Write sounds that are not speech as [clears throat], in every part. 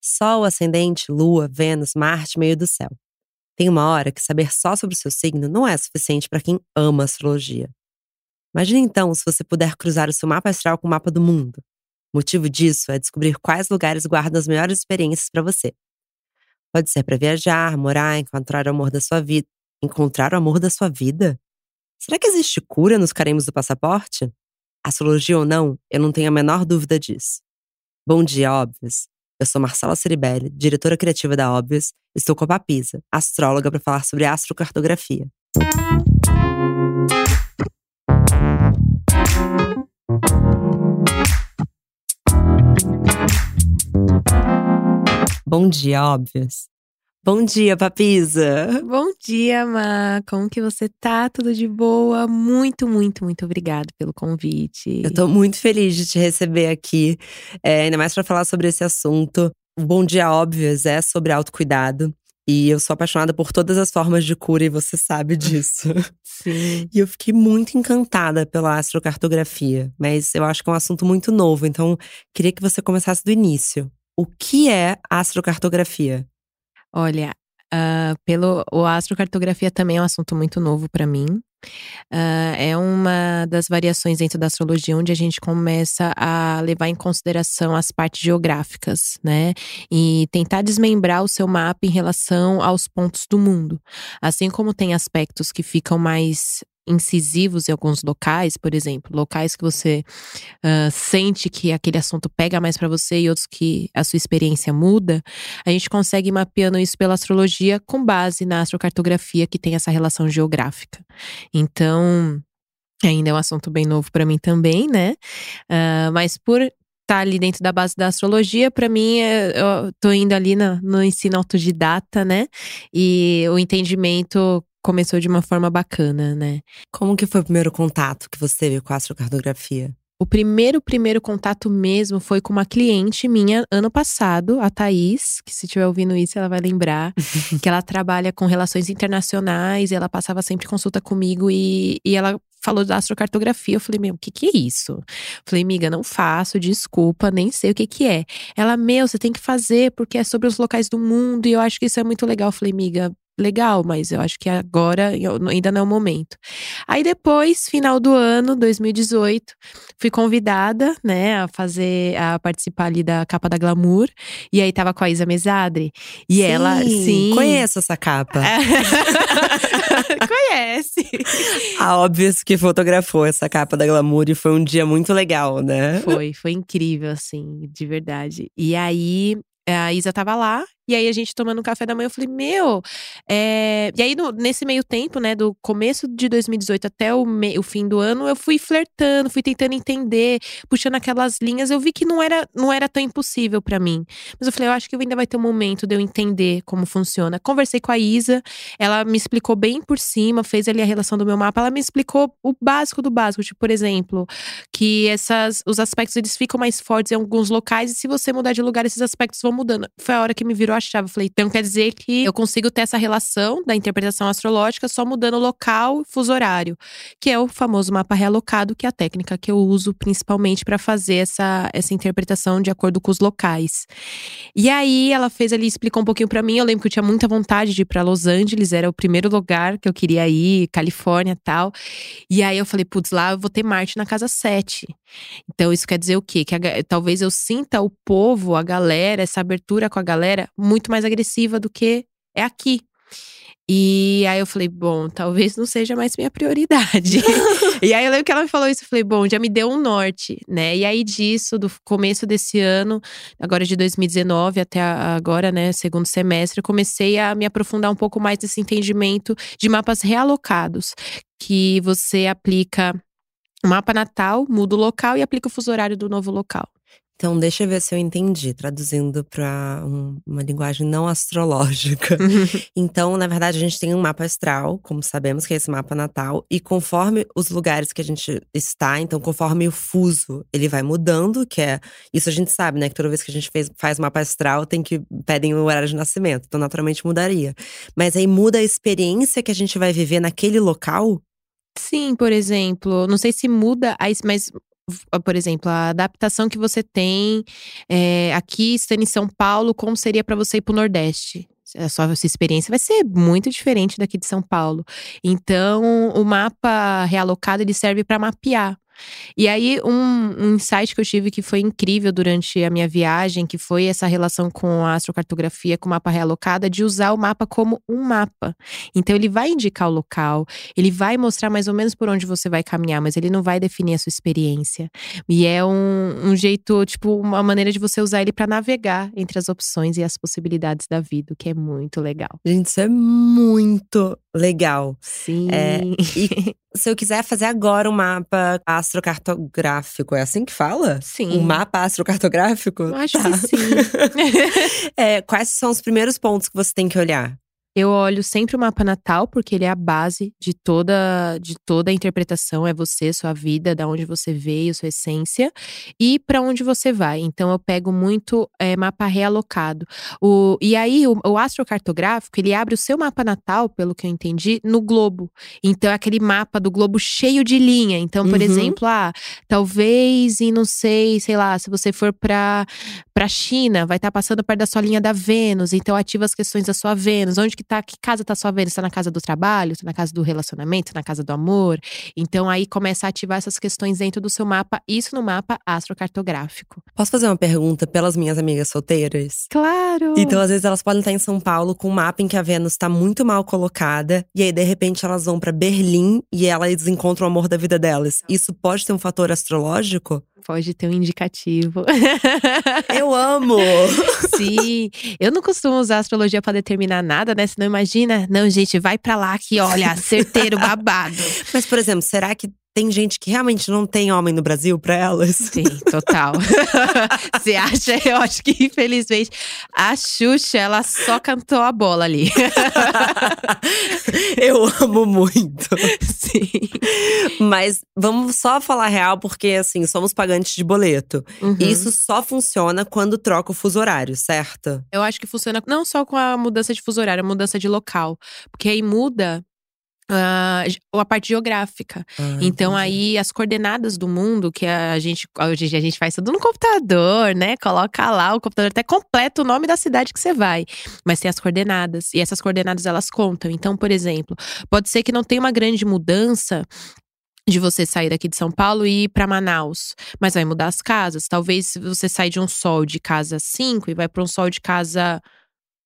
Sol, ascendente, Lua, Vênus, Marte, meio do céu. Tem uma hora que saber só sobre o seu signo não é suficiente para quem ama astrologia. Imagine então se você puder cruzar o seu mapa astral com o mapa do mundo. O motivo disso é descobrir quais lugares guardam as melhores experiências para você. Pode ser para viajar, morar, encontrar o amor da sua vida. Encontrar o amor da sua vida? Será que existe cura nos carimbos do passaporte? Astrologia ou não, eu não tenho a menor dúvida disso. Bom dia, óbvios. Eu sou Marcela Ceribelli, diretora criativa da Óbvios. Estou com a Papisa, astróloga, para falar sobre astrocartografia. Bom dia, óbvios. Bom dia, Papisa. Bom dia, Ma. Como que você tá? Tudo de boa? Muito, muito, muito obrigada pelo convite. Eu tô muito feliz de te receber aqui, é, ainda mais para falar sobre esse assunto. O Bom Dia Óbvios é sobre autocuidado. E eu sou apaixonada por todas as formas de cura e você sabe [laughs] disso. Sim. E eu fiquei muito encantada pela astrocartografia, mas eu acho que é um assunto muito novo, então queria que você começasse do início. O que é astrocartografia? Olha, uh, pelo o astrocartografia também é um assunto muito novo para mim. Uh, é uma das variações dentro da astrologia onde a gente começa a levar em consideração as partes geográficas, né? E tentar desmembrar o seu mapa em relação aos pontos do mundo. Assim como tem aspectos que ficam mais incisivos em alguns locais, por exemplo, locais que você uh, sente que aquele assunto pega mais para você e outros que a sua experiência muda, a gente consegue mapeando isso pela astrologia com base na astrocartografia que tem essa relação geográfica. Então, ainda é um assunto bem novo para mim também, né? Uh, mas por tá ali dentro da base da astrologia, para mim, é, eu tô indo ali no, no ensino autodidata, né? E o entendimento começou de uma forma bacana, né? Como que foi o primeiro contato que você teve com a astrocartografia? O primeiro, primeiro contato mesmo foi com uma cliente minha ano passado, a Thaís, que se estiver ouvindo isso, ela vai lembrar, [laughs] que ela trabalha com relações internacionais e ela passava sempre consulta comigo e, e ela falou da astrocartografia. Eu falei, meu, o que que é isso? Falei, amiga, não faço, desculpa, nem sei o que que é. Ela, meu, você tem que fazer porque é sobre os locais do mundo e eu acho que isso é muito legal. Eu falei, amiga, legal, mas eu acho que agora ainda não é o momento. Aí depois, final do ano, 2018, fui convidada, né, a fazer, a participar ali da capa da Glamour. E aí tava com a Isa Mesadre. E sim, ela, sim. Conheço essa capa. [laughs] Conhece. A óbvio que fotografou essa capa da Glamour e foi um dia muito legal, né? Foi, foi incrível, assim, de verdade. E aí, a Isa tava lá e aí a gente tomando café da manhã, eu falei, meu. É... E aí, no, nesse meio tempo, né, do começo de 2018 até o, me... o fim do ano, eu fui flertando, fui tentando entender, puxando aquelas linhas. Eu vi que não era, não era tão impossível para mim. Mas eu falei, eu acho que ainda vai ter um momento de eu entender como funciona. Conversei com a Isa, ela me explicou bem por cima, fez ali a relação do meu mapa. Ela me explicou o básico do básico, tipo, por exemplo, que essas, os aspectos eles ficam mais fortes em alguns locais e se você mudar de lugar, esses aspectos vão mudando. Foi a hora que me virou a chave. Eu falei, então quer dizer que eu consigo ter essa relação da interpretação astrológica só mudando local e fuso horário, que é o famoso mapa realocado, que é a técnica que eu uso principalmente para fazer essa, essa interpretação de acordo com os locais. E aí ela fez ali, explicou um pouquinho para mim. Eu lembro que eu tinha muita vontade de ir para Los Angeles, era o primeiro lugar que eu queria ir, Califórnia tal. E aí eu falei, putz, lá eu vou ter Marte na casa 7. Então isso quer dizer o quê? Que a, talvez eu sinta o povo, a galera, essa abertura com a galera muito mais agressiva do que é aqui. E aí eu falei, bom, talvez não seja mais minha prioridade. [laughs] e aí eu lembro que ela me falou isso, eu falei, bom, já me deu um norte, né? E aí disso, do começo desse ano, agora de 2019 até agora, né, segundo semestre, eu comecei a me aprofundar um pouco mais nesse entendimento de mapas realocados, que você aplica o mapa natal, muda o local e aplica o fuso horário do novo local. Então, deixa eu ver se eu entendi, traduzindo para um, uma linguagem não astrológica. [laughs] então, na verdade, a gente tem um mapa astral, como sabemos que é esse mapa natal, e conforme os lugares que a gente está, então, conforme o fuso, ele vai mudando, que é. Isso a gente sabe, né? Que toda vez que a gente fez, faz mapa astral, tem que pedem o horário de nascimento. Então, naturalmente mudaria. Mas aí muda a experiência que a gente vai viver naquele local? Sim, por exemplo, não sei se muda, mas por exemplo, a adaptação que você tem é, aqui, estando em São Paulo, como seria para você ir para o Nordeste? a sua, experiência vai ser muito diferente daqui de São Paulo. Então, o mapa realocado ele serve para mapear. E aí, um, um insight que eu tive que foi incrível durante a minha viagem, que foi essa relação com a astrocartografia, com o mapa realocado, é de usar o mapa como um mapa. Então, ele vai indicar o local, ele vai mostrar mais ou menos por onde você vai caminhar, mas ele não vai definir a sua experiência. E é um, um jeito, tipo, uma maneira de você usar ele para navegar entre as opções e as possibilidades da vida, o que é muito legal. Gente, isso é muito legal. Sim. É, e [laughs] se eu quiser fazer agora um mapa astrocartográfico, é assim que fala? Sim. Um mapa astrocartográfico? Acho Tá. que sim. [laughs] É, quais são os primeiros pontos que você tem que olhar? Eu olho sempre o mapa natal, porque ele é a base de toda, de toda a interpretação. É você, sua vida, da onde você veio, sua essência e para onde você vai. Então eu pego muito é, mapa realocado. O, e aí o, o astrocartográfico ele abre o seu mapa natal, pelo que eu entendi, no globo. Então é aquele mapa do globo cheio de linha. Então, por Uhum. exemplo, ah, talvez e não sei, sei lá, se você for para para China, vai estar passando perto da sua linha da Vênus, então ativa as questões da sua Vênus. Onde que tá, que casa tá sua Vênus? Tá na casa do trabalho, tá na casa do relacionamento, tá na casa do amor. Então aí começa a ativar essas questões dentro do seu mapa, isso no mapa astrocartográfico. Posso fazer uma pergunta pelas minhas amigas solteiras? Claro. Então, às vezes, elas podem estar em São Paulo com um mapa em que a Vênus está muito mal colocada, e aí, de repente, elas vão para Berlim e elas encontram o amor da vida delas. Isso pode ter um fator astrológico? Pode ter um indicativo. [laughs] Eu amo! Sim, eu não costumo usar astrologia pra determinar nada, né? Senão imagina, não, gente, vai pra lá que olha, certeiro, babado. Mas, por exemplo, será que tem gente que realmente não tem homem no Brasil pra elas? Sim, total. [laughs] Você acha? Eu acho que, infelizmente, a Xuxa, ela só cantou a bola ali. [laughs] Eu amo muito. Sim. Mas vamos só falar real, porque assim, somos pagantes de boleto. Uhum. Isso só funciona quando troca o fuso horário, certo? Eu acho que funciona não só com a mudança de fuso horário, a mudança de local. Porque aí muda. Ah, a parte geográfica. Ah, Então aí as coordenadas do mundo que a gente hoje a gente faz tudo no computador, né? Coloca lá o computador até completa o nome da cidade que você vai, mas tem as coordenadas e essas coordenadas elas contam. Então, por exemplo, pode ser que não tenha uma grande mudança de você sair daqui de São Paulo e ir para Manaus, mas vai mudar as casas. Talvez você saia de um sol de casa 5 e vai para um sol de casa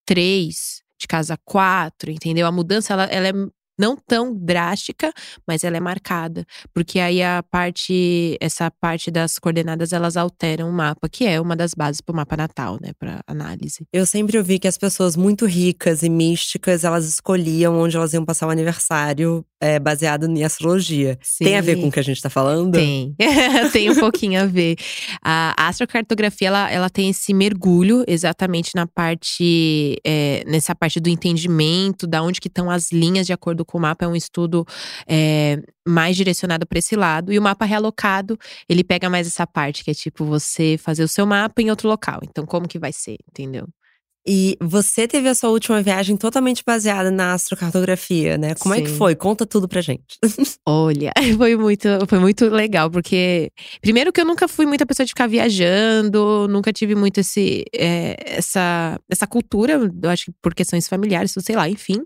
3, de casa 4, entendeu? A mudança ela, ela é não tão drástica, mas ela é marcada, porque aí a parte, essa parte das coordenadas elas alteram o mapa, que é uma das bases para o mapa natal, né, para análise. Eu sempre ouvi que as pessoas muito ricas e místicas, elas escolhiam onde elas iam passar o aniversário é, baseado em astrologia. Tem a ver Sim. com o que a gente tá falando? Tem, [laughs] tem um pouquinho a ver. A astrocartografia, ela, ela tem esse mergulho exatamente na parte, é, nessa parte do entendimento, da onde que estão as linhas de acordo com o mapa. É um estudo é, mais direcionado para esse lado. E o mapa realocado, ele pega mais essa parte, que é tipo você fazer o seu mapa em outro local. Então, como que vai ser, entendeu? E você teve a sua última viagem totalmente baseada na astrocartografia, né? Como é que Sim. foi? Conta tudo pra gente. [laughs] Olha, [laughs] foi muito, foi muito legal, porque primeiro que eu nunca fui muita pessoa de ficar viajando, nunca tive muito esse, é, essa, essa cultura, eu acho que por questões familiares, sei lá, enfim.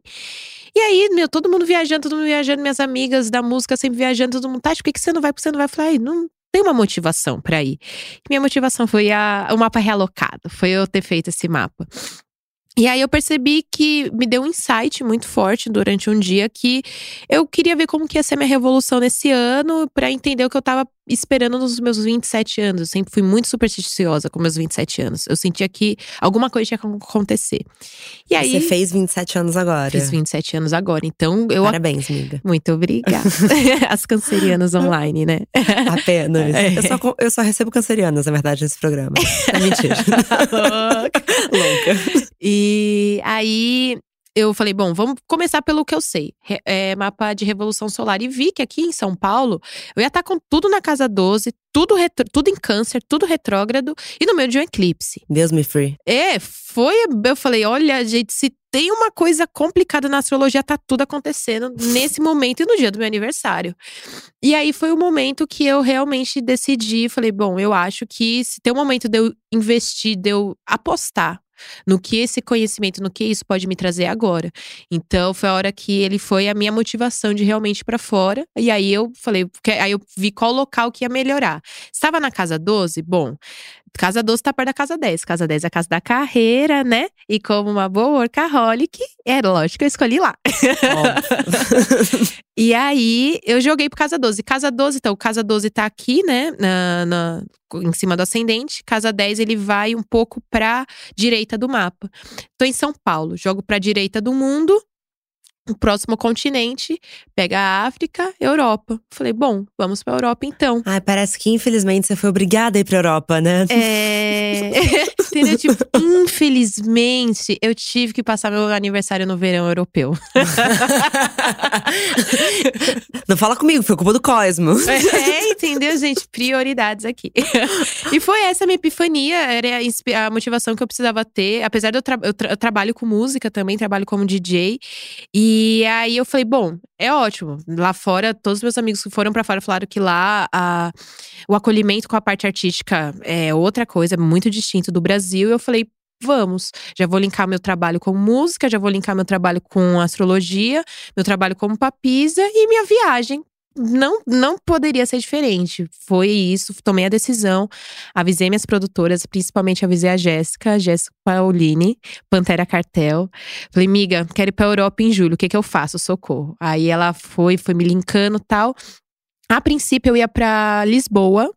E aí, meu, todo mundo viajando, todo mundo viajando, minhas amigas da música sempre viajando, todo mundo, Tati, por que, que você não vai? Por que você não vai? Eu falei, "Ai, não tem uma motivação pra ir. Minha motivação foi a, o mapa realocado, foi eu ter feito esse mapa. E aí eu percebi que me deu um insight muito forte durante um dia que eu queria ver como que ia ser minha revolução nesse ano pra entender o que eu tava esperando nos meus 27 anos. Eu sempre fui muito supersticiosa com meus 27 anos. Eu sentia que alguma coisa tinha que acontecer. E aí Você fez 27 anos agora. fiz 27 anos agora. Então eu Parabéns, amiga. muito obrigada. [laughs] [laughs] As cancerianas online, né? Apenas. É. Eu, só, eu só recebo cancerianas, na verdade, nesse programa. É mentira. [laughs] Louca. E aí eu falei, bom, vamos começar pelo que eu sei. É, mapa de revolução solar. E vi que aqui em São Paulo, eu ia estar com tudo na casa 12, tudo, retro, tudo em câncer, tudo retrógrado e no meio de um eclipse. Deus me free. É, foi. Eu falei, olha, gente, se tem uma coisa complicada na astrologia, tá tudo acontecendo nesse momento e no dia do meu aniversário. E aí foi o momento que eu realmente decidi, falei, bom, eu acho que se tem um momento de eu investir, de eu apostar no que esse conhecimento, no que isso pode me trazer agora. Então foi a hora que ele foi a minha motivação de realmente ir para fora. E aí eu falei, aí eu vi qual local que ia melhorar. Estava na casa 12, bom, Casa 12 tá perto da casa 10. Casa 10 é a casa da carreira, né? E como uma boa workaholic, é lógico que eu escolhi lá. [laughs] e aí, eu joguei pro Casa 12. Casa 12, então, Casa 12 tá aqui, né? Na, na, em cima do ascendente. Casa 10, ele vai um pouco pra direita do mapa. Tô em São Paulo, jogo pra direita do mundo o próximo continente, pega a África, Europa. Falei, bom, vamos pra Europa então. Ai, parece que infelizmente você foi obrigada a ir pra Europa, né? É. [laughs] Entendeu? Tipo, infelizmente, eu tive que passar meu aniversário no verão europeu. [laughs] Não fala comigo, foi culpa do Cosmo. [laughs] É, entendeu, gente? Prioridades aqui. E foi essa minha epifania, era a motivação que eu precisava ter. Apesar de eu, tra eu, tra eu trabalho com música também, trabalho como DJ. E e aí eu falei, bom, é ótimo. Lá fora, todos os meus amigos que foram para fora falaram que lá a, o acolhimento com a parte artística é outra coisa, muito distinto do Brasil. E eu falei, vamos. Já vou linkar meu trabalho com música, já vou linkar meu trabalho com astrologia, meu trabalho como papisa e minha viagem não, não poderia ser diferente. Foi isso, tomei a decisão, avisei minhas produtoras, principalmente avisei a Jéssica, Jéssica Paulini, Pantera Cartel. Falei, miga, quero ir pra Europa em julho, o que que eu faço? Socorro. Aí ela foi, foi me linkando tal. A princípio eu ia para Lisboa,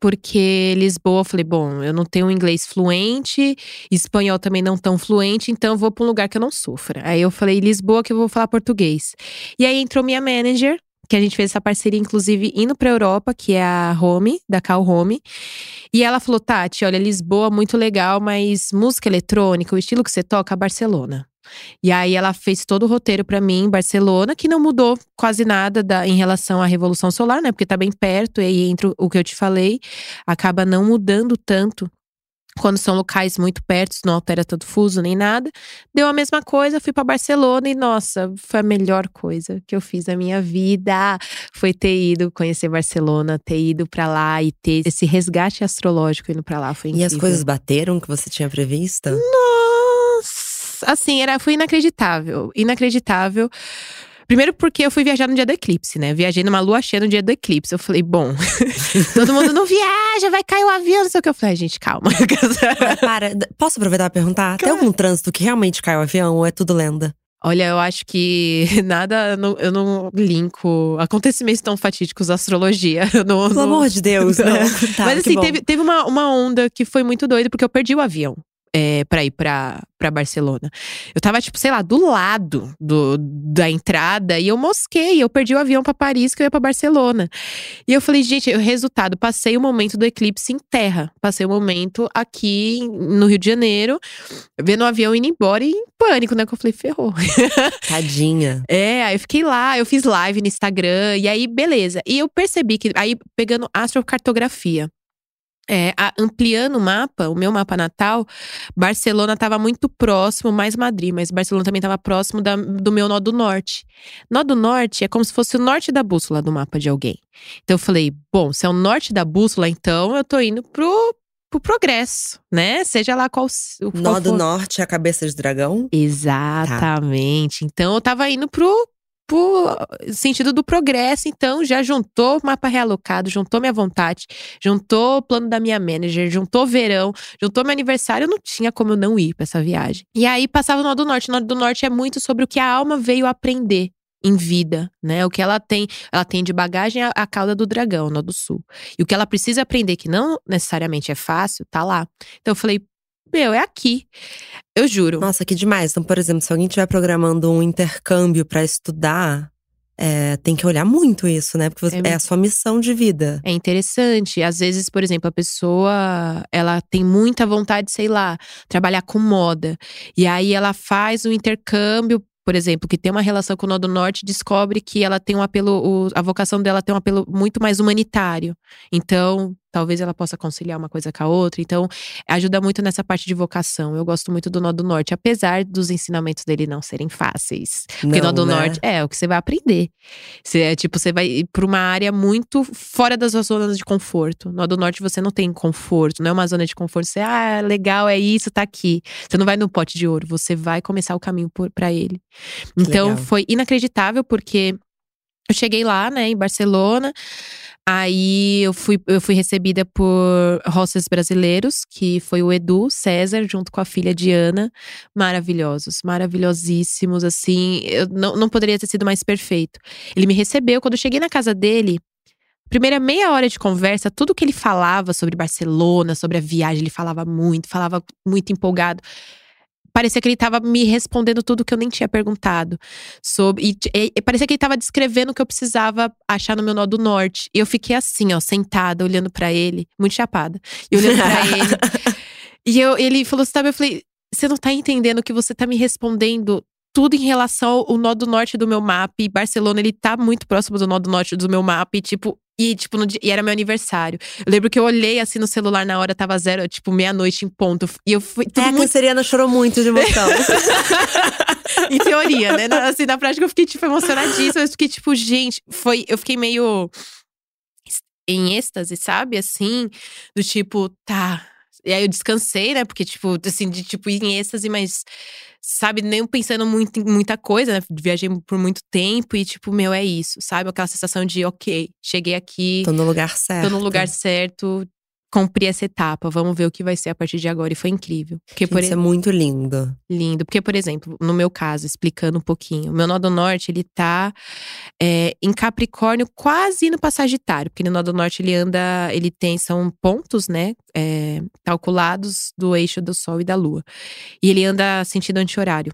porque Lisboa, eu falei, bom, eu não tenho inglês fluente, espanhol também não tão fluente, então eu vou para um lugar que eu não sofra. Aí eu falei, Lisboa, que eu vou falar português. E aí entrou minha manager, que a gente fez essa parceria, inclusive, indo pra Europa, que é a Home, da Cal Home. E ela falou: Tati, olha, Lisboa, muito legal, mas música eletrônica, o estilo que você toca, Barcelona. E aí ela fez todo o roteiro para mim em Barcelona, que não mudou quase nada da, em relação à Revolução Solar, né? Porque tá bem perto, e aí entre o que eu te falei, acaba não mudando tanto quando são locais muito perto, não altera tanto fuso nem nada. Deu a mesma coisa, fui para Barcelona e nossa, foi a melhor coisa que eu fiz na minha vida. Foi ter ido conhecer Barcelona, ter ido para lá e ter esse resgate astrológico indo para lá, foi incrível. E as coisas bateram que você tinha prevista? Nossa, assim, era foi inacreditável, inacreditável. Primeiro porque eu fui viajar no dia do eclipse, né? Viajei numa lua cheia no dia do eclipse. Eu falei, bom, [laughs] todo mundo não viaja, vai cair o avião, não sei o que. Eu falei, gente, calma. Para, posso aproveitar pra perguntar? Claro. Tem algum trânsito que realmente caiu o avião ou é tudo lenda? Olha, eu acho que [laughs] nada, eu não linko acontecimentos tão fatídicos à astrologia. [laughs] Não, Pelo amor de Deus, não. tá, Mas assim, teve, teve uma, uma onda que foi muito doida, porque eu perdi o avião é, pra ir pra, pra Barcelona. Eu tava, tipo, sei lá, do lado do, da entrada e eu mosquei. Eu perdi o avião para Paris que eu ia pra Barcelona. E eu falei, gente, o resultado, passei o momento do eclipse em terra. Passei o momento aqui no Rio de Janeiro, vendo o avião indo embora e em pânico, né? Que eu falei, ferrou. [laughs] Tadinha. é, aí eu fiquei lá, eu fiz live no Instagram, e aí, beleza. E eu percebi que, aí, pegando astrocartografia é, a, ampliando o mapa, o meu mapa natal, Barcelona estava muito próximo, mais Madrid, mas Barcelona também estava próximo da, do meu nó do norte. Nó do norte é como se fosse o norte da bússola do mapa de alguém. Então eu falei, bom, se é o norte da bússola, então eu tô indo pro, pro progresso, né? Seja lá qual. qual Nó do norte é a cabeça de dragão? Exatamente. Tá. Então eu tava indo pro pro sentido do progresso, então já juntou mapa realocado, juntou minha vontade, juntou o plano da minha manager, juntou verão, juntou meu aniversário, não tinha como eu não ir para essa viagem. E aí passava no Norte do Norte. O Norte do Norte é muito sobre o que a alma veio aprender em vida, né? O que ela tem, ela tem de bagagem a, a cauda do dragão, no do sul. E o que ela precisa aprender, que não necessariamente é fácil, tá lá. Então eu falei, meu, é aqui. Eu juro. Nossa, que demais. Então, por exemplo, se alguém estiver programando um intercâmbio para estudar, é, tem que olhar muito isso, né? Porque é, é, a sua missão de vida. É interessante. Às vezes, por exemplo, a pessoa ela tem muita vontade, sei lá, trabalhar com moda. E aí ela faz um intercâmbio por exemplo, que tem uma relação com o Nodo Norte, descobre que ela tem um apelo, a vocação dela tem um apelo muito mais humanitário. Então, talvez ela possa conciliar uma coisa com a outra. Então, ajuda muito nessa parte de vocação. Eu gosto muito do Nó do Norte, apesar dos ensinamentos dele não serem fáceis. Porque não, Nó do né? Norte é o que você vai aprender. Você, é, tipo, você vai para uma área muito fora das suas zonas de conforto. Nó do Norte você não tem conforto, não é uma zona de conforto. Você, ah, legal, é isso, tá aqui. Você não vai no pote de ouro, você vai começar o caminho para ele. Então, legal. foi inacreditável, porque eu cheguei lá, né, em Barcelona. Aí eu fui, eu fui recebida por hostess brasileiros, que foi o Edu César, junto com a filha Diana. Maravilhosos, maravilhosíssimos, assim. Eu não, não poderia ter sido mais perfeito. Ele me recebeu. Quando eu cheguei na casa dele, primeira meia hora de conversa, tudo que ele falava sobre Barcelona, sobre a viagem, ele falava muito, falava muito empolgado parecia que ele estava me respondendo tudo que eu nem tinha perguntado. Sobre, e, e, e parecia que ele estava descrevendo o que eu precisava achar no meu nó do norte. E eu fiquei assim, ó, sentada, olhando para ele, muito chapada. E olhando pra [laughs] ele. E eu, ele falou, sabe, eu falei, você não tá entendendo que você tá me respondendo tudo em relação ao nó do norte do meu mapa. E Barcelona, ele tá muito próximo do nó do norte do meu mapa. E, tipo, e, tipo, no dia, e era meu aniversário. Eu lembro que eu olhei assim no celular na hora, tava zero, tipo, meia-noite em ponto. E eu fui. Tudo é, muito... a canceriana chorou muito de emoção. [laughs] em teoria, né? Assim, na prática eu fiquei, tipo, emocionadíssima. Eu fiquei, tipo, gente, foi. Eu fiquei meio em êxtase, sabe? Assim, do tipo, tá, e aí eu descansei, né? Porque, tipo, assim, de tipo, ir em êxtase, mas, sabe, nem pensando muito em muita coisa, né? Viajei por muito tempo e, tipo, meu, é isso, sabe? Aquela sensação de, ok, cheguei aqui. Tô no lugar certo. Tô no lugar certo, cumprir essa etapa. Vamos ver o que vai ser a partir de agora. E foi incrível. Porque, por Isso é muito lindo. Lindo. Porque, por exemplo, no meu caso, explicando um pouquinho, o meu nó do norte, ele tá é, em Capricórnio, quase indo pra Sagitário. Porque no nó do norte, ele anda, ele tem, são pontos, né, é, calculados do eixo do Sol e da Lua. E ele anda sentido anti-horário.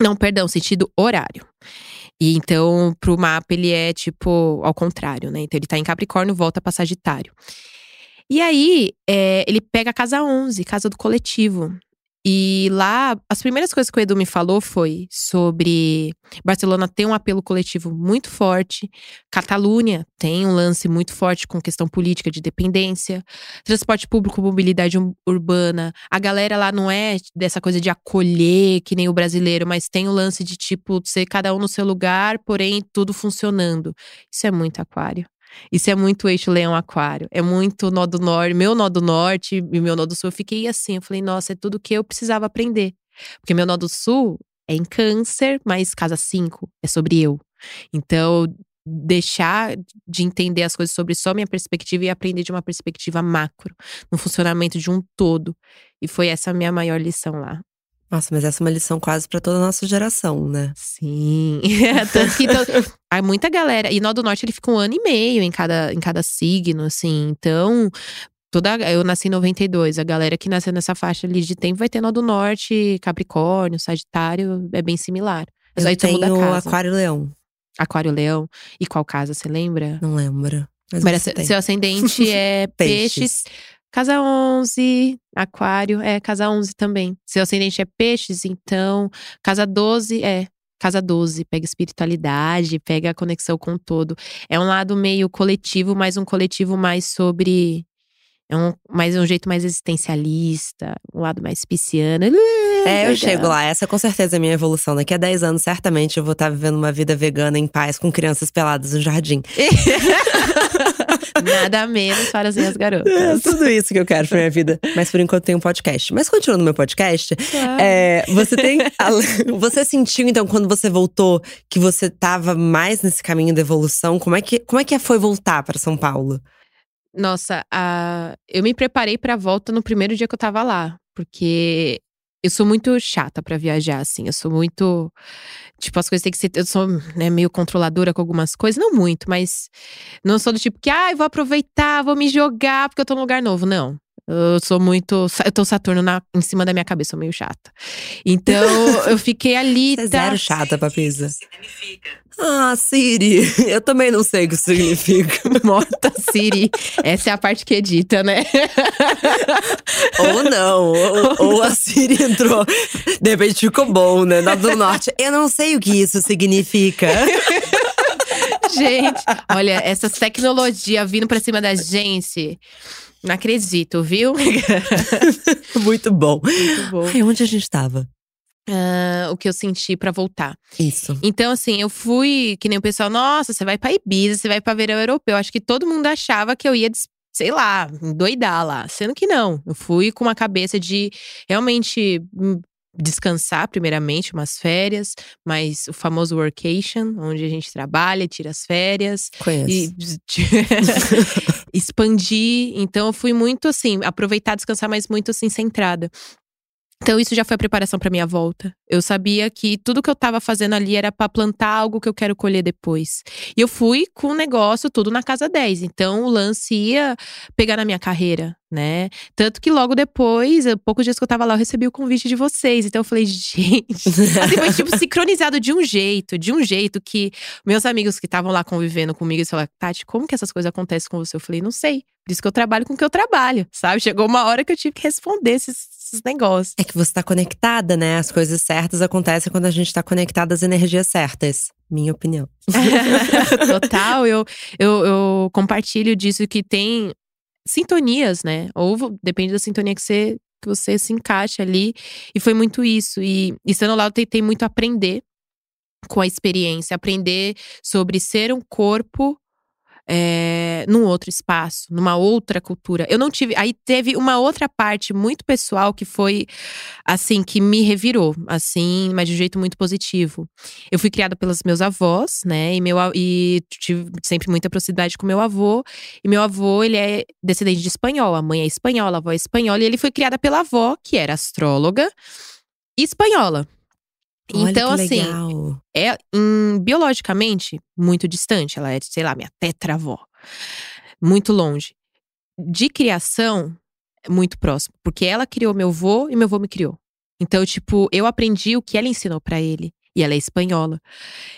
Não, perdão, sentido horário. E então, pro mapa, ele é tipo ao contrário, né? Então, ele tá em Capricórnio, volta pra Sagitário. E aí, é, ele pega a casa 11, casa do coletivo. E lá, as primeiras coisas que o Edu me falou foi sobre Barcelona tem um apelo coletivo muito forte, Catalunha tem um lance muito forte com questão política de dependência, transporte público, mobilidade urbana. A galera lá não é dessa coisa de acolher que nem o brasileiro, mas tem o lance de tipo ser cada um no seu lugar, porém tudo funcionando. Isso é muito aquário. Isso é muito eixo leão aquário. É muito nó do norte, meu nó do norte e meu nó do sul. Eu fiquei assim, eu falei, nossa, é tudo que eu precisava aprender. Porque meu nó do sul é em câncer, mas casa 5 é sobre eu. Então, deixar de entender as coisas sobre só minha perspectiva e aprender de uma perspectiva macro, no funcionamento de um todo. E foi essa a minha maior lição lá. Nossa, mas essa é uma lição quase para toda a nossa geração, né? Sim. [laughs] Tanto que há muita galera. E Nó do Norte ele fica um ano e meio em cada, em cada signo, assim. Então, toda eu nasci em 92, a galera que nasceu nessa faixa ali de tempo vai ter Nó do Norte, Capricórnio, Sagitário, é bem similar. Mas eu tenho Aquário Leão. Aquário Leão. E qual casa, você lembra? Não lembro. Mas, mas seu ascendente [laughs] é peixes. peixes. Casa 11, Aquário, é casa 11 também. Seu ascendente é Peixes, então casa 12 é casa 12, pega espiritualidade, pega a conexão com o todo. É um lado meio coletivo, mas um coletivo mais sobre é um, mais um jeito mais existencialista, um lado mais pisciano. É, eu chego lá. Essa com certeza é a minha evolução. Daqui a 10 anos, certamente, eu vou estar vivendo uma vida vegana em paz com crianças peladas no jardim. [laughs] Nada menos para as minhas [laughs] garotas. É tudo isso que eu quero pra minha vida. Mas por enquanto tem um podcast. Mas continuando no meu podcast, claro. é, você tem. [laughs] você sentiu, então, quando você voltou, que você estava mais nesse caminho da evolução? Como é que, como é que foi voltar para São Paulo? Nossa, a, eu me preparei para a volta no primeiro dia que eu tava lá, porque eu sou muito chata para viajar, assim. Eu sou muito. Tipo, as coisas têm que ser. Eu sou né, meio controladora com algumas coisas. Não muito, mas. Não sou do tipo que, ah, vou aproveitar, vou me jogar porque eu tô num lugar novo. Não. Eu sou muito. Eu tô Saturno na, em cima da minha cabeça, sou meio chata. Então, [laughs] eu fiquei ali. Tá? zero chata, Papisa. Ah, Siri. [laughs] Eu também não sei o que significa. [laughs] Morta Siri. Essa é a parte que edita, né? ou não. Ou, ou, a Siri entrou. De repente ficou bom, né? Na do Norte. Eu não sei o que isso significa. gente, olha, essas tecnologias vindo pra cima da gente. Não acredito, viu? [laughs] Muito bom. Muito bom. Ai, onde a gente tava? Uh, o que eu senti para voltar. Isso. Então, assim, eu fui, que nem o pessoal, nossa, você vai pra Ibiza, você vai pra verão europeu. Acho que todo mundo achava que eu ia, sei lá, doidar lá. Sendo que não. Eu fui com uma cabeça de realmente hum, descansar, primeiramente, umas férias, mas o famoso workation, onde a gente trabalha, tira as férias. Conheço. E [laughs] [laughs] expandir. Então, eu fui muito assim, aproveitar, descansar, mas muito assim, centrada. Então, isso já foi a preparação para minha volta. Eu sabia que tudo que eu estava fazendo ali era para plantar algo que eu quero colher depois. E eu fui com o negócio tudo na casa 10. Então, o lance ia pegar na minha carreira, né? Tanto que logo depois, poucos dias que eu tava lá, eu recebi o convite de vocês. Então, eu falei, [laughs] gente. assim, foi tipo sincronizado de um jeito, de um jeito que meus amigos que estavam lá convivendo comigo, eles falaram, Tati, como que essas coisas acontecem com você? Eu falei, não sei. Por isso que eu trabalho com o que eu trabalho, sabe? Chegou uma hora que eu tive que responder esses, esses negócios. É que você tá conectada, né? As coisas certas acontecem quando a gente tá conectada às energias certas. Minha opinião. [laughs] [laughs] Total, eu, eu, eu compartilho disso que tem sintonias, né? Ou depende da sintonia que você, que você se encaixa ali. E foi muito isso. E, estando lá, eu tentei muito aprender com a experiência, aprender sobre ser um corpo é, num outro espaço, numa outra cultura. Eu não tive. Aí teve uma outra parte muito pessoal que foi, assim, que me revirou, assim, mas de um jeito muito positivo. Eu fui criada pelos meus avós, né? E, meu, e tive sempre muita proximidade com meu avô. E meu avô, ele é descendente de espanhol. A mãe é espanhola, a avó é espanhola. E ele foi criada pela avó, que era astróloga e espanhola. Olha então, assim, legal. é em, biologicamente muito distante. Ela é, sei lá, minha tetravó. Muito longe. De criação, muito próximo. Porque ela criou meu avô e meu avô me criou. Então, tipo, eu aprendi o que ela ensinou para ele. E ela é espanhola.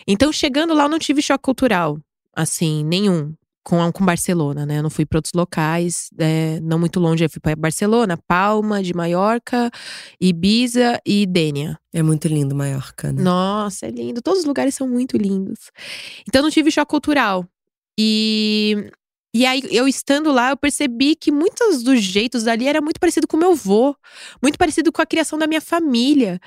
Então, chegando lá, eu não tive choque cultural. Assim, nenhum com, com Barcelona, né? Eu não fui para outros locais, é, não muito longe. Eu fui para Barcelona, Palma de Maiorca, Ibiza e Dênia. É muito lindo Maiorca, né? Nossa, é lindo. Todos os lugares são muito lindos. Então não tive choque cultural. E e aí, eu estando lá, eu percebi que muitos dos jeitos dali era muito parecido com meu avô, muito parecido com a criação da minha família.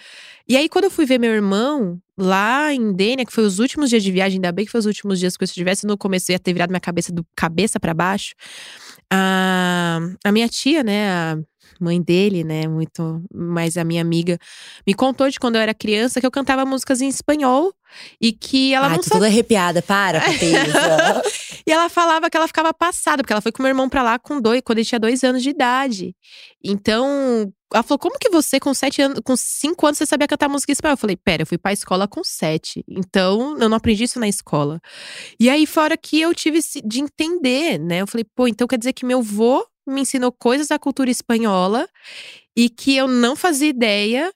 E aí, quando eu fui ver meu irmão lá em Dênia, que foi os últimos dias de viagem, ainda bem que foi os últimos dias que eu estivesse, no começo ia ter virado minha cabeça do cabeça para baixo. A, a minha tia, né, a mãe dele, né, muito mais a minha amiga, me contou de quando eu era criança que eu cantava músicas em espanhol e que ela Ai, não tô toda arrepiada, para, [laughs] [laughs] e ela falava que ela ficava passada, porque ela foi com meu irmão pra lá com dois, quando ele tinha dois anos de idade. Então, ela falou: como que você, com sete anos, com cinco anos, você sabia cantar música em espanhol? Eu falei, pera, eu fui pra escola com sete. Então, eu não aprendi isso na escola. E aí, fora que eu tive de entender, né? Eu falei, pô, então quer dizer que meu avô me ensinou coisas da cultura espanhola e que eu não fazia ideia.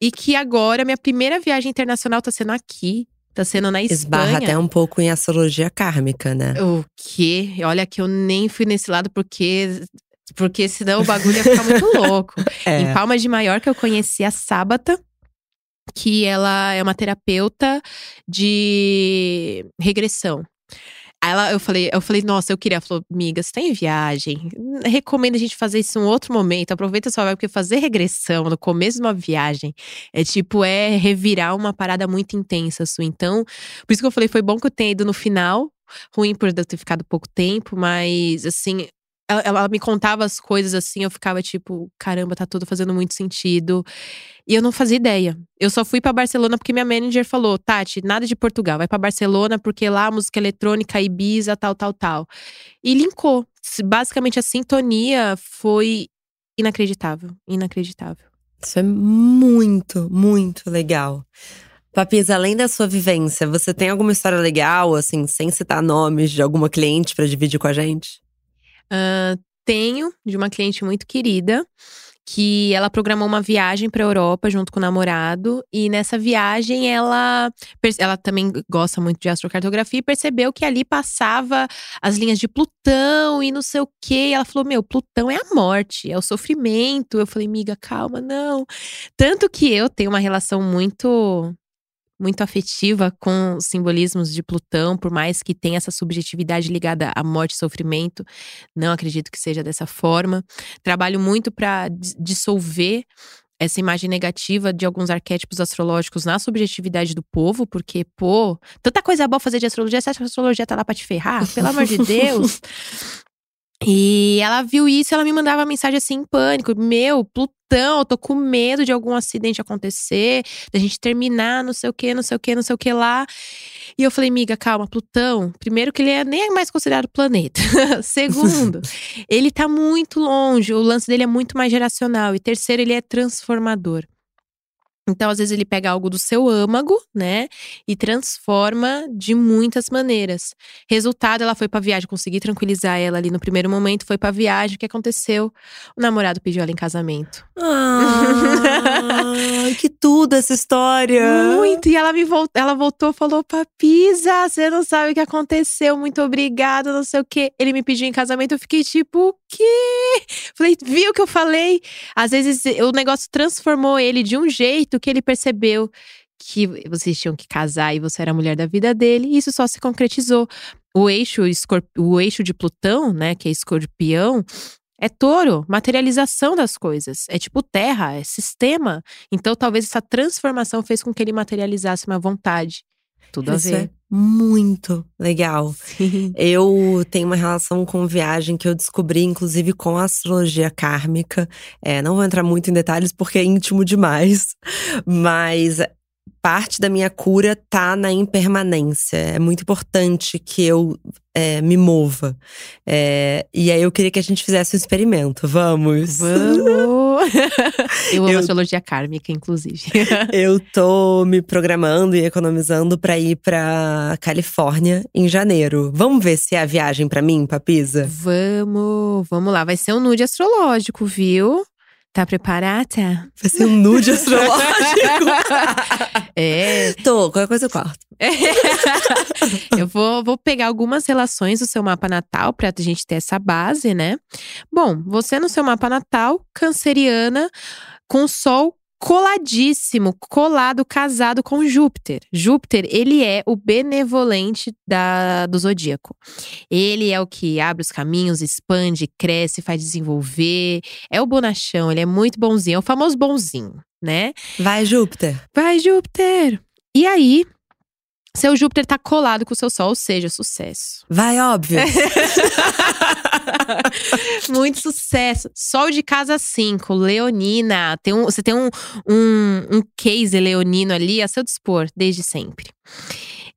E que agora minha primeira viagem internacional tá sendo aqui. Tá sendo na Espanha. Esbarra até um pouco em astrologia kármica, né? O quê? Olha que eu nem fui nesse lado porque porque senão o bagulho ia ficar muito louco. [laughs] É. Em Palmas de Maiorca eu conheci a Sábata, que ela é uma terapeuta de regressão. Aí ela, eu falei, eu falei, nossa, eu queria. Ela falou, amiga, você tá em viagem. Recomendo a gente fazer isso em um outro momento. Aproveita sua vibe, porque fazer regressão no começo de uma viagem é tipo, é revirar uma parada muito intensa sua. Então, por isso que eu falei, foi bom que eu tenha ido no final. Ruim por eu ter ficado pouco tempo, mas assim, ela, ela, me contava as coisas assim, eu ficava tipo, caramba, tá tudo fazendo muito sentido. E eu não fazia ideia. Eu só fui para Barcelona porque minha manager falou: Tati, nada de Portugal, vai para Barcelona porque lá música eletrônica, Ibiza, tal, tal, tal. E linkou. Basicamente a sintonia foi inacreditável. Inacreditável. Isso é muito, muito legal. Papis, além da sua vivência, você tem alguma história legal, assim, sem citar nomes de alguma cliente para dividir com a gente? Uh, tenho de uma cliente muito querida que ela programou uma viagem para Europa junto com o namorado e nessa viagem ela ela também gosta muito de astrocartografia e percebeu que ali passava as linhas de Plutão e não sei o quê. E ela falou: "Meu, Plutão é a morte, é o sofrimento". Eu falei: "Miga, calma, não". Tanto que eu tenho uma relação muito muito afetiva com simbolismos de Plutão, por mais que tenha essa subjetividade ligada à morte e sofrimento, não acredito que seja dessa forma. Trabalho muito para dissolver essa imagem negativa de alguns arquétipos astrológicos na subjetividade do povo, porque, pô, tanta coisa boa fazer de astrologia, você acha que a astrologia tá lá pra te ferrar? Pelo amor de Deus. [laughs] E ela viu isso, ela me mandava mensagem assim em pânico: Meu, Plutão, eu tô com medo de algum acidente acontecer, da gente terminar, não sei o que, não sei o que, não sei o que lá. E eu falei, miga, calma, Plutão, primeiro que ele é nem é mais considerado planeta. [laughs] Segundo, [laughs] ele tá muito longe, o lance dele é muito mais geracional. E terceiro, ele é transformador. Então, às vezes, ele pega algo do seu âmago, né? E transforma de muitas maneiras. Resultado, ela foi pra viagem, consegui tranquilizar ela ali no primeiro momento, foi pra viagem. O que aconteceu? O namorado pediu ela em casamento. Ah, que tudo essa história! Muito! E ela me voltou, ela voltou falou: Papisa, você não sabe o que aconteceu, muito obrigada, não sei o quê. Ele me pediu em casamento, eu fiquei tipo, o quê? Falei, viu o que eu falei? Às vezes o negócio transformou ele de um jeito que ele percebeu que vocês tinham que casar e você era a mulher da vida dele, e isso só se concretizou. O eixo, o eixo de Plutão, né, que é escorpião, é touro, materialização das coisas. É tipo terra, é sistema. Então talvez essa transformação fez com que ele materializasse uma vontade. Tudo Isso a ver. É muito legal. Sim. Eu tenho uma relação com viagem que eu descobri, inclusive, com a astrologia kármica. É, não vou entrar muito em detalhes porque é íntimo demais, mas parte da minha cura tá na impermanência. É muito importante que eu é, me mova. É, e aí eu queria que a gente fizesse um experimento. Vamos! Vamos! [laughs] eu amo eu, astrologia kármica, inclusive. [laughs] eu tô me programando e economizando para ir pra Califórnia em janeiro. Vamos ver se é a viagem para mim, Papisa? Vamos! Vamos lá, vai ser um nude astrológico, viu? Tá preparada? Vai ser um nude [laughs] astrológico. é. Tô, qualquer coisa eu corto. [laughs] eu vou, vou pegar algumas relações do seu mapa natal pra gente ter essa base, né? Bom, você no seu mapa natal, canceriana, com Sol coladíssimo, colado, casado com Júpiter. Júpiter, ele é o benevolente da, do zodíaco. Ele é o que abre os caminhos, expande, cresce, faz desenvolver. É o bonachão, ele é muito bonzinho, é o famoso bonzinho, né? Vai, Júpiter. Vai, Júpiter. E aí, seu Júpiter tá colado com o seu Sol, ou seja, sucesso. Vai, óbvio. [laughs] Muito sucesso. Sol de casa 5, Leonina. Tem um, você tem um, um, um case leonino ali a seu dispor, desde sempre.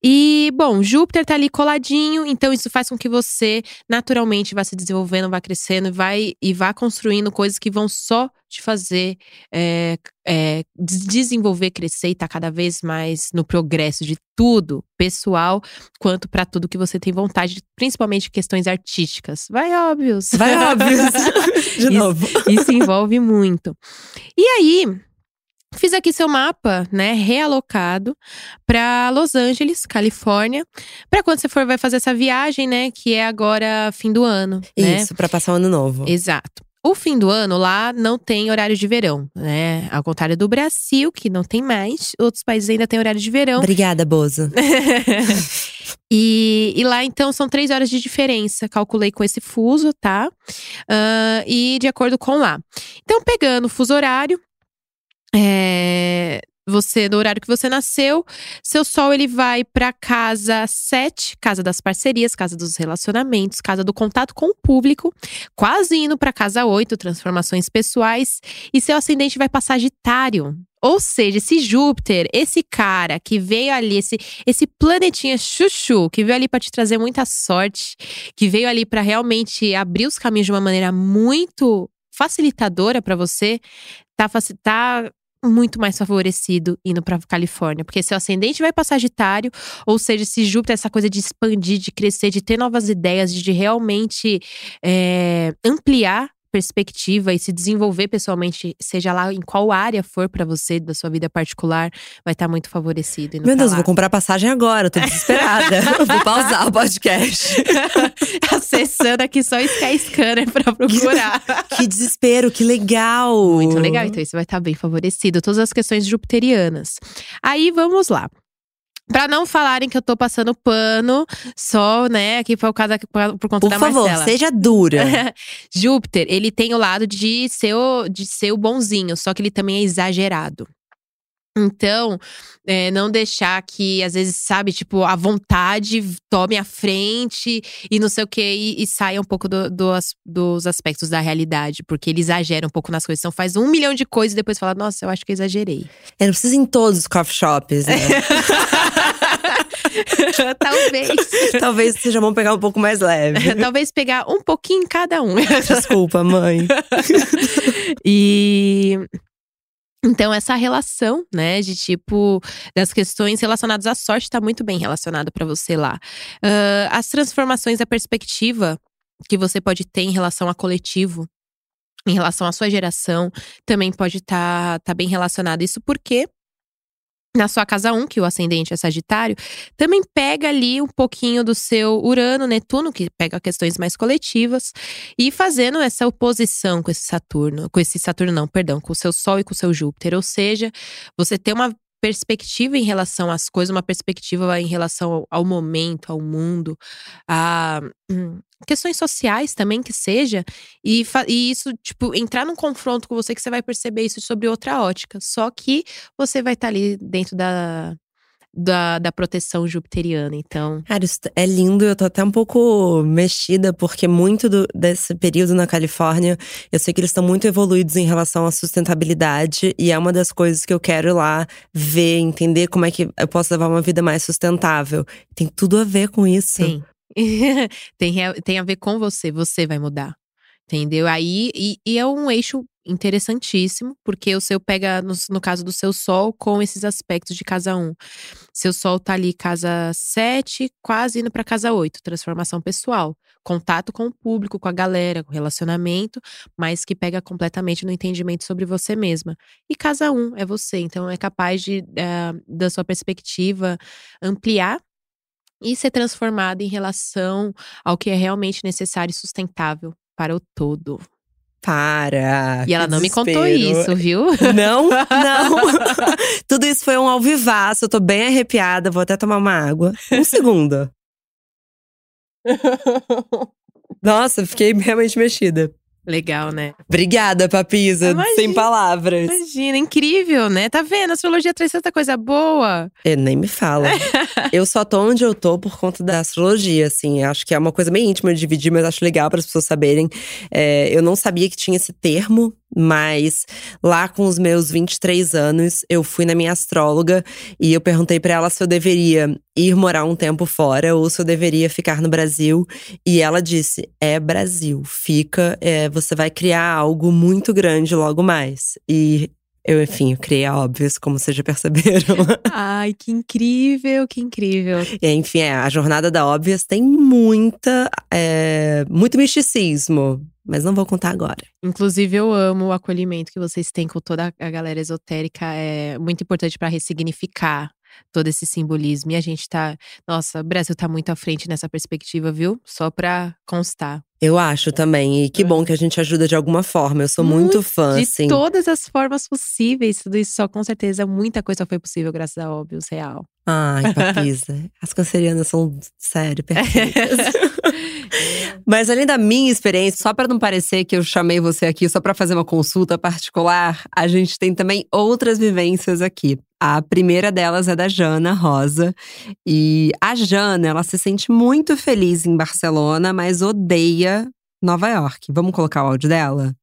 E, bom, Júpiter tá ali coladinho, então isso faz com que você naturalmente vá se desenvolvendo, vá crescendo vai, e vá construindo coisas que vão só te fazer é, é, desenvolver, crescer e estar tá cada vez mais no progresso de tudo, pessoal, quanto para tudo que você tem vontade, principalmente questões artísticas. Vai, óbvios. Vai, óbvios. [laughs] de novo. Isso, isso envolve muito. E aí, Fiz aqui seu mapa, né, realocado para Los Angeles, Califórnia, para quando você for vai fazer essa viagem, né, que é agora fim do ano, né? Isso, para passar o ano novo. Exato. O fim do ano lá não tem horário de verão, né? Ao contrário do Brasil, que não tem mais. Outros países ainda têm horário de verão. Obrigada, Bozo. [laughs] [laughs] e, e, lá, então, são três horas de diferença. Calculei com esse fuso, tá? Uh, e de acordo com lá. Então, pegando o fuso horário, é, você no horário que você nasceu, seu sol ele vai para casa 7, casa das parcerias, casa dos relacionamentos, casa do contato com o público, quase indo para casa 8, transformações pessoais, e seu ascendente vai passar Sagitário. Ou seja, esse Júpiter, esse cara que veio ali, esse, esse planetinha chuchu, que veio ali para te trazer muita sorte, que veio ali para realmente abrir os caminhos de uma maneira muito facilitadora para você, tá, tá muito mais favorecido indo para Califórnia, porque seu ascendente vai para Sagitário, ou seja, esse Júpiter, essa coisa de expandir, de crescer, de ter novas ideias, de realmente é, ampliar perspectiva e se desenvolver pessoalmente, seja lá em qual área for para você da sua vida particular, vai estar tá muito favorecido. Meu Deus, vou comprar passagem agora, tô desesperada. [laughs] vou pausar o podcast. [laughs] Acessando aqui só o Sky Scanner pra procurar. Que, que, desespero, que legal! Muito legal, então isso vai estar tá bem favorecido. Todas as questões jupiterianas. Aí vamos lá. Pra não falarem que eu tô passando pano só, né, aqui por, causa, por, por conta por da favor, Marcela. seja dura. [laughs] Júpiter, ele tem o lado de ser o, de ser o bonzinho, só que ele também é exagerado. Então, é, não deixar que, às vezes, sabe, tipo, a vontade tome a frente e não sei o quê, e, e saia um pouco do, do, dos aspectos da realidade, porque ele exagera um pouco nas coisas. Então, faz um milhão de coisas e depois fala, nossa, eu acho que eu exagerei. É, não precisa em todos os coffee shops, né? [laughs] [laughs] Talvez. Talvez seja bom pegar um pouco mais leve. [laughs] Talvez pegar um pouquinho em cada um. [laughs] Desculpa, mãe. e então, essa relação, né, de tipo, das questões relacionadas à sorte está muito bem relacionado para você lá. Uh, as transformações da perspectiva que você pode ter em relação a coletivo, em relação à sua geração, também pode estar tá, tá bem relacionado. Isso porque na sua casa 1, que o ascendente é Sagitário, também pega ali um pouquinho do seu Urano, Netuno, que pega questões mais coletivas, e fazendo essa oposição com esse Saturno, com esse Saturno não, perdão, com o seu Sol e com o seu Júpiter, ou seja, você tem uma perspectiva em relação às coisas, uma perspectiva em relação ao, ao momento, ao mundo, a [clears throat] questões sociais também que seja, e, e, isso, tipo, entrar num confronto com você que você vai perceber isso sobre outra ótica. Só que você vai estar tá ali dentro da, da, da proteção jupiteriana, então. Cara, isso é lindo. Eu tô até um pouco mexida, porque muito do, desse período na Califórnia, eu sei que eles estão muito evoluídos em relação à sustentabilidade, e é uma das coisas que eu quero ir lá ver, entender como é que eu posso levar uma vida mais sustentável. Tem tudo a ver com isso. Tem. [laughs] tem, tem a ver com você, você vai mudar. Entendeu? Aí, e, e, é um eixo interessantíssimo, porque o seu pega, no, no, caso do seu sol, com esses aspectos de casa 1. Seu sol tá ali casa 7, quase indo para casa 8, transformação pessoal. Contato com o público, com a galera, com relacionamento, mas que pega completamente no entendimento sobre você mesma. E casa 1 é você, então é capaz de, uh, da sua perspectiva, ampliar e ser transformada em relação ao que é realmente necessário e sustentável para o todo. Para. E ela não desespero. me contou isso, viu? Não, [laughs] não. [laughs] Tudo isso foi um alvivaço. Eu tô bem arrepiada. Vou até tomar uma água. Um segundo. [laughs] Nossa, fiquei realmente mexida. Legal, né? Obrigada, Papisa. Imagina, sem palavras. Imagina, incrível, né? Tá vendo? A astrologia traz tanta coisa boa. É, nem me fala. [laughs] eu só tô onde eu tô por conta da astrologia, assim. Acho que é uma coisa bem íntima de dividir, mas acho legal para as pessoas saberem. É, eu não sabia que tinha esse termo mas lá com os meus 23 anos, eu fui na minha astróloga e eu perguntei para ela se eu deveria ir morar um tempo fora ou se eu deveria ficar no Brasil. E ela disse: é Brasil, fica, é, você vai criar algo muito grande logo mais. E eu, enfim, eu criei a Óbvios, como vocês já perceberam. [laughs] Ai, que incrível, que incrível. E, enfim, é, a jornada da Óbvias tem muita, é, muito misticismo mas não vou contar agora. Inclusive, eu amo o acolhimento que vocês têm com toda a galera esotérica. É muito importante para ressignificar todo esse simbolismo. E a gente tá. Nossa, o Brasil tá muito à frente nessa perspectiva, viu? Só pra constar. Eu acho também. E que bom que a gente ajuda de alguma forma. Eu sou muito, muito fã, de assim. todas as formas possíveis. Tudo isso só, com certeza, muita coisa foi possível graças a Óbvios Real. Ai, papisa. As cancerianas são, sério, perfeitas. [laughs] Mas além da minha experiência, só para não parecer que eu chamei você aqui só para fazer uma consulta particular, a gente tem também outras vivências aqui. A primeira delas é da Jana Rosa. E a Jana, ela se sente muito feliz em Barcelona, mas odeia Nova York. Vamos colocar o áudio dela?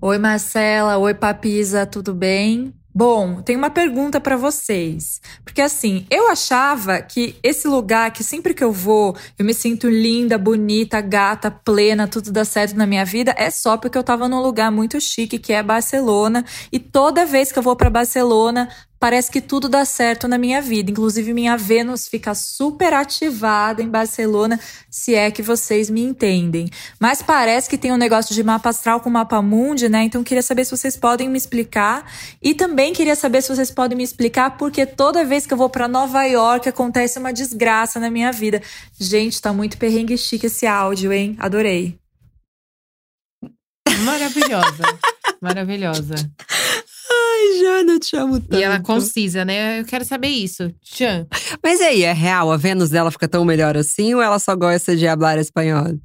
Oi, Marcela. Oi, Papisa. Tudo bem? Bom, tem uma pergunta para vocês. Porque assim, eu achava que esse lugar que sempre que eu vou, eu me sinto linda, bonita, gata, plena, tudo dá certo na minha vida, é só porque eu tava num lugar muito chique que é Barcelona, e toda vez que eu vou para Barcelona, parece que tudo dá certo na minha vida. Inclusive, minha Vênus fica super ativada em Barcelona, se é que vocês me entendem. Mas parece que tem um negócio de mapa astral com mapa mundi, né? Então, queria saber se vocês podem me explicar. E também queria saber se vocês podem me explicar porque toda vez que eu vou para Nova York acontece uma desgraça na minha vida. Gente, tá muito perrengue chique esse áudio, hein? Adorei. Maravilhosa. Maravilhosa. Eu te amo tanto. E ela concisa, né? Eu quero saber isso. Tchan. Mas aí, é real? A Vênus dela fica tão melhor assim ou ela só gosta de falar espanhol?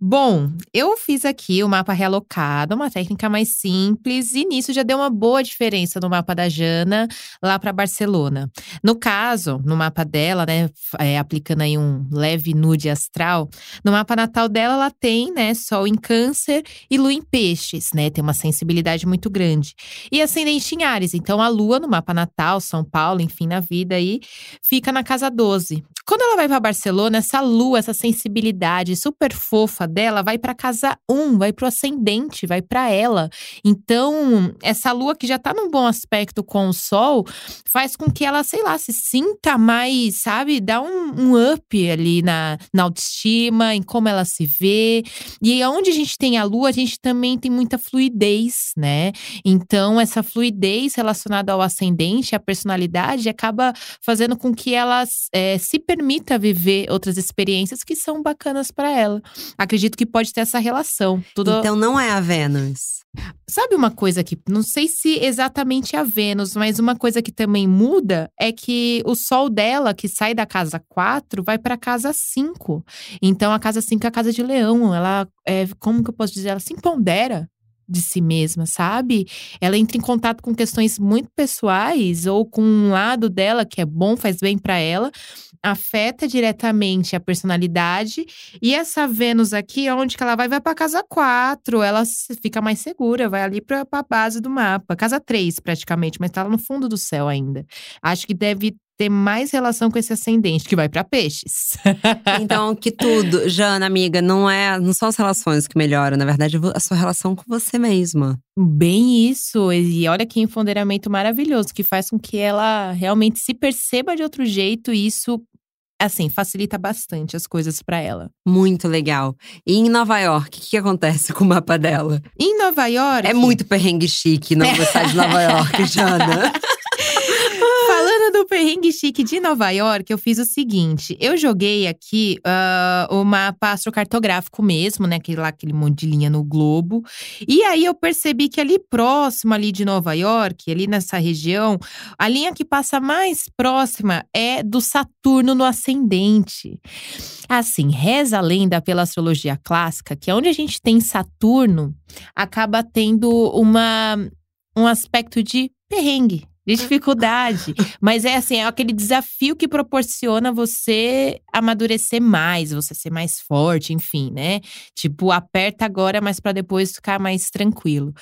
Bom, eu fiz aqui o mapa realocado, uma técnica mais simples, e nisso já deu uma boa diferença no mapa da Jana lá para Barcelona. No caso, no mapa dela, né, é, aplicando aí um leve nude astral, no mapa natal dela ela tem, né, Sol em Câncer e Lua em Peixes, né, tem uma sensibilidade muito grande. E ascendente em Ares, então a Lua no mapa natal, São Paulo, enfim, na vida aí, fica na casa 12. Quando ela vai para Barcelona, essa Lua, essa sensibilidade super fofa dela vai para casa 1, vai para o ascendente, vai para ela. Então, essa lua que já tá num bom aspecto com o sol, faz com que ela, sei lá, se sinta mais, sabe, dá um, um up ali na, na autoestima, em como ela se vê. E onde a gente tem a lua, a gente também tem muita fluidez, né? Então, essa fluidez relacionada ao ascendente, à personalidade, acaba fazendo com que ela é, se permita viver outras experiências que são bacanas para ela acredito que pode ter essa relação. Tudo... Então não é a Vênus. Sabe uma coisa que, não sei se exatamente é a Vênus, mas uma coisa que também muda é que o sol dela, que sai da casa 4, vai para casa 5. Então a casa 5 é a casa de leão. Ela, é, como que eu posso dizer? Ela se empodera de si mesma, sabe? Ela entra em contato com questões muito pessoais ou com um lado dela que é bom, faz bem para ela, afeta diretamente a personalidade. E essa Vênus aqui, onde que ela vai? Vai para casa 4, ela fica mais segura, vai ali para a base do mapa. Casa 3, praticamente, mas tá lá no fundo do céu ainda. Acho que deve ter mais relação com esse ascendente que vai para peixes. [laughs] então, que tudo, Jana, amiga, não é, não são as relações que melhoram, na verdade, a sua relação com você mesma. Bem isso, e olha que empoderamento maravilhoso que faz com que ela realmente se perceba de outro jeito e isso assim, facilita bastante as coisas para ela. Muito legal. E em Nova York, o que, que, acontece com o mapa dela? Em Nova York. É muito perrengue chique não gostar de Nova York, [laughs] Jana. Falando do perrengue chique de Nova York, eu fiz o seguinte: eu joguei aqui uh, o mapa astrocartográfico mesmo, né? Aquele lá, aquele monte de linha no globo. E aí eu percebi que ali próximo ali de Nova York, ali nessa região, a linha que passa mais próxima é do Saturno no ascendente. Assim, reza a lenda pela astrologia clássica que onde a gente tem Saturno, acaba tendo uma um aspecto de perrengue, de dificuldade. [laughs] Mas é assim, é aquele desafio que proporciona você amadurecer mais, você ser mais forte, enfim, né? Tipo, aperta agora, mas para depois ficar mais tranquilo.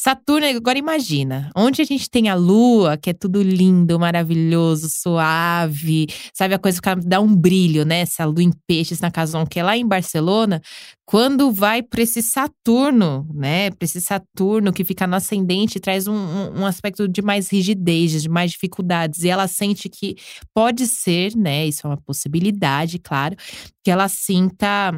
Saturno, agora imagina, onde a gente tem a lua, que é tudo lindo, maravilhoso, suave, sabe a coisa que dá um brilho, né? Essa lua em peixes na Casão, que é lá em Barcelona, quando vai para esse Saturno, né? Para esse Saturno que fica no ascendente, traz um, um, um, aspecto de mais rigidez, de mais dificuldades. E ela sente que pode ser, né? Isso é uma possibilidade, claro, que ela sinta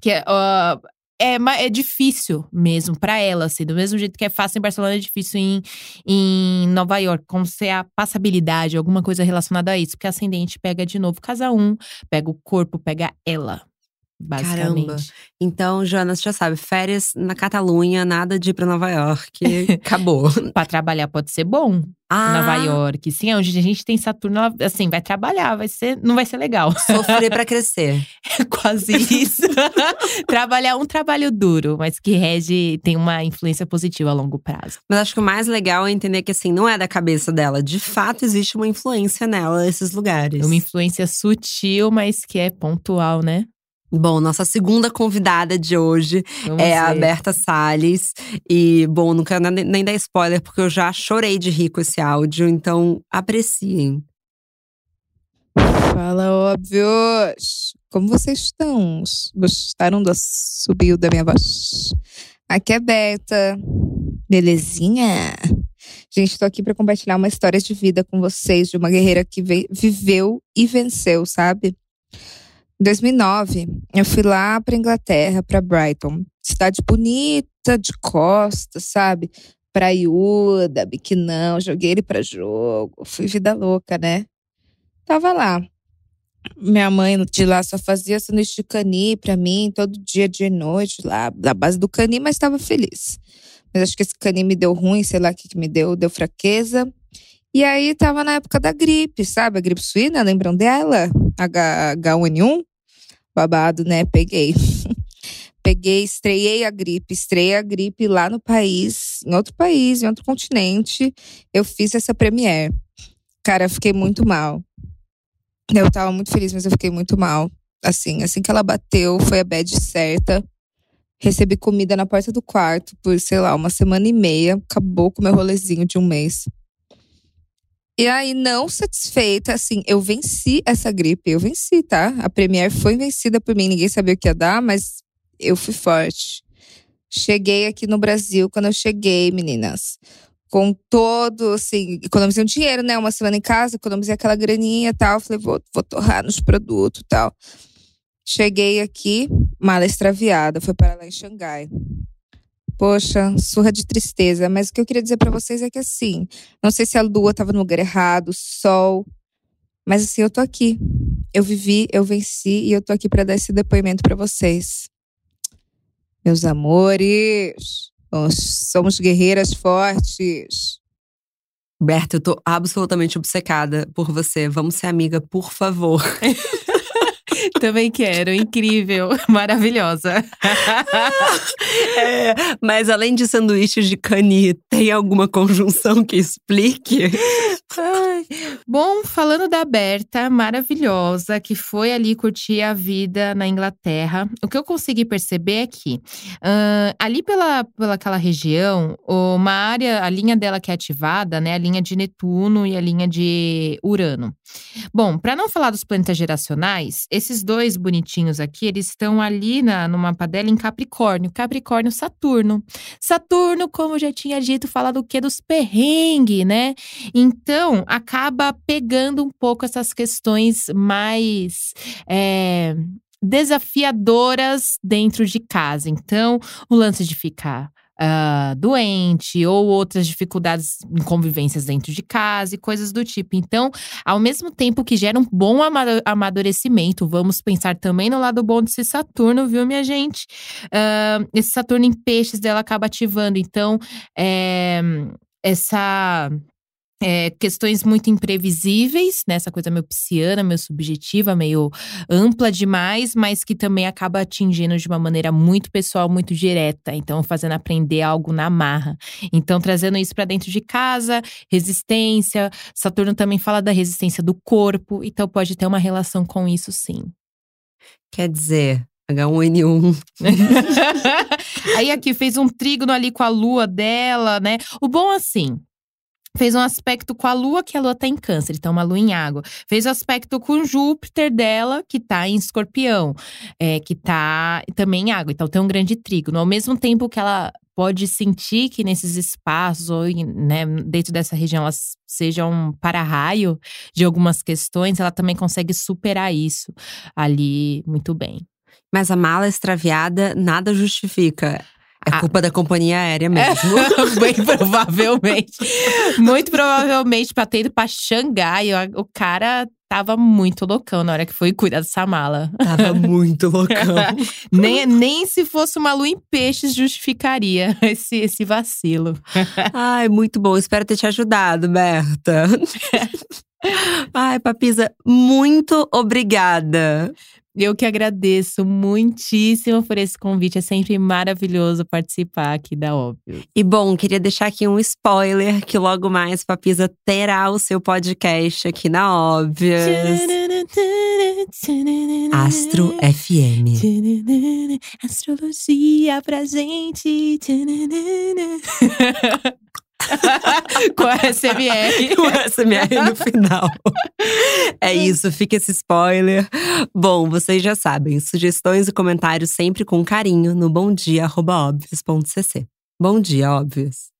que uh, é, é difícil mesmo para ela, assim. Do mesmo jeito que é fácil em Barcelona, é difícil em, em Nova York. Como se é a passabilidade, alguma coisa relacionada a isso. Porque ascendente pega de novo casa um, pega o corpo, pega ela. Basicamente. Caramba. Então, Jonas já sabe, férias na Catalunha, nada de ir pra Nova York. [laughs] Acabou. [laughs] pra trabalhar pode ser bom. Ah. Nova York. Sim, onde a gente tem Saturno, assim, vai trabalhar, vai ser, não vai ser legal. Sofrer para [laughs] crescer. É quase isso. Trabalhar um trabalho duro, mas que rege, tem uma influência positiva a longo prazo. Mas acho que o mais legal é entender que, assim, não é da cabeça dela. De fato, existe uma influência nela, nesses lugares. Uma influência sutil, mas que é pontual, né? Bom, nossa segunda convidada de hoje Vamos é a ver. Berta Salles. E, bom, não quero nem dar spoiler, porque eu já chorei de rir com esse áudio, então apreciem. Fala, óbvios! Como vocês estão? Gostaram do subiu da minha voz? Aqui é Berta. Belezinha? Gente, tô aqui para compartilhar uma história de vida com vocês de uma guerreira que ve- viveu e venceu, sabe? Em 2009, eu fui lá para Inglaterra, para Brighton, cidade bonita de costa, sabe? Praiuda, biquinão, joguei ele para jogo, fui vida louca, né? Tava lá. Minha mãe de lá só fazia sanduíche de cani pra mim, todo dia, dia e noite, lá, da base do cani, mas estava feliz. Mas acho que esse cani me deu ruim, sei lá o que, que me deu, deu fraqueza. E aí tava na época da gripe, sabe? A gripe suína, lembram dela? H, H1N1? Babado, né? Peguei. [laughs] Peguei, estreiei a gripe, estreiei a gripe lá no país, em outro país, em outro continente. Eu fiz essa premiere. Cara, eu fiquei muito mal. Eu tava muito feliz, mas eu fiquei muito mal. Assim, assim que ela bateu, foi a bad certa. Recebi comida na porta do quarto por, sei lá, uma semana e meia. Acabou com o meu rolezinho de um mês. E aí, não satisfeita, assim, eu venci essa gripe. Eu venci, tá? A Premiere foi vencida por mim. Ninguém sabia o que ia dar, mas eu fui forte. Cheguei aqui no Brasil. Quando eu cheguei, meninas, com todo, assim, economizei um dinheiro, né? Uma semana em casa, economizei aquela graninha e tal. Falei, vou, vou torrar nos produtos e tal. Cheguei aqui, mala extraviada, foi para lá em Xangai. Poxa, surra de tristeza. Mas o que eu queria dizer para vocês é que, assim, não sei se a lua tava no lugar errado, o sol. Mas, assim, eu tô aqui. Eu vivi, eu venci e eu tô aqui para dar esse depoimento para vocês. Meus amores. Somos guerreiras fortes. Berta, eu tô absolutamente obcecada por você. Vamos ser amiga, por favor. [laughs] Também quero, incrível, [laughs] maravilhosa. [laughs] É, mas além de sanduíches de cani, tem alguma conjunção que explique? Ai. Bom, falando da Berta, maravilhosa, que foi ali curtir a vida na Inglaterra, o que eu consegui perceber é que ah, ali pela, pela aquela região, uma área, a linha dela que é ativada, né, a linha de Netuno e a linha de Urano. Bom, para não falar dos planetas geracionais, esses dois bonitinhos aqui, eles estão ali na, no mapa dela em Capricórnio, Capricórnio Saturno. Saturno, como eu já tinha dito, fala do que dos perrengues, né? Então, acaba pegando um pouco essas questões mais é, desafiadoras dentro de casa. Então, o lance de ficar ah, doente ou outras dificuldades em convivências dentro de casa e coisas do tipo. Então, ao mesmo tempo que gera um bom ama- amadurecimento, vamos pensar também no lado bom desse Saturno, viu, minha gente? Ah, esse Saturno em peixes dela acaba ativando. Então, é, essa é, questões muito imprevisíveis, né? Essa coisa meio pisciana, meio subjetiva, meio ampla demais, mas que também acaba atingindo de uma maneira muito pessoal, muito direta. Então, fazendo aprender algo na marra. Então, trazendo isso para dentro de casa, resistência. Saturno também fala da resistência do corpo, então pode ter uma relação com isso, sim. Quer dizer, H1N1. [laughs] Aí aqui fez um trígono ali com a lua dela, né? O bom assim. Fez um aspecto com a lua, que a lua tá em câncer, então uma lua em água. Fez o aspecto com Júpiter dela, que tá em escorpião, é, que tá também em água. Então tem um grande trígono. Ao mesmo tempo que ela pode sentir que nesses espaços, ou né, dentro dessa região, elas sejam um para-raio de algumas questões, ela também consegue superar isso ali muito bem. Mas a mala extraviada nada justifica. É Ah. culpa da companhia aérea mesmo. [laughs] Bem provavelmente. Muito provavelmente pra ter ido pra Xangai. O o cara tava muito loucão na hora que foi cuidar dessa mala. Tava [laughs] muito loucão. [laughs] nem, nem se fosse uma lua em peixes justificaria esse, esse vacilo. Ai, muito bom. Espero ter te ajudado, Berta. Ai, Papisa, muito obrigada. Eu que agradeço muitíssimo por esse convite. É sempre maravilhoso participar aqui da Óbvio. E bom, queria deixar aqui um spoiler que logo mais Papisa terá o seu podcast aqui na Óbvias. Astro FM. Astrologia pra gente. [laughs] Com a SMR. Com a SMR no final. É isso, fica esse spoiler. Bom, vocês já sabem, sugestões e comentários sempre com carinho no bomdia.óbvios.cc. Bom dia, óbvios.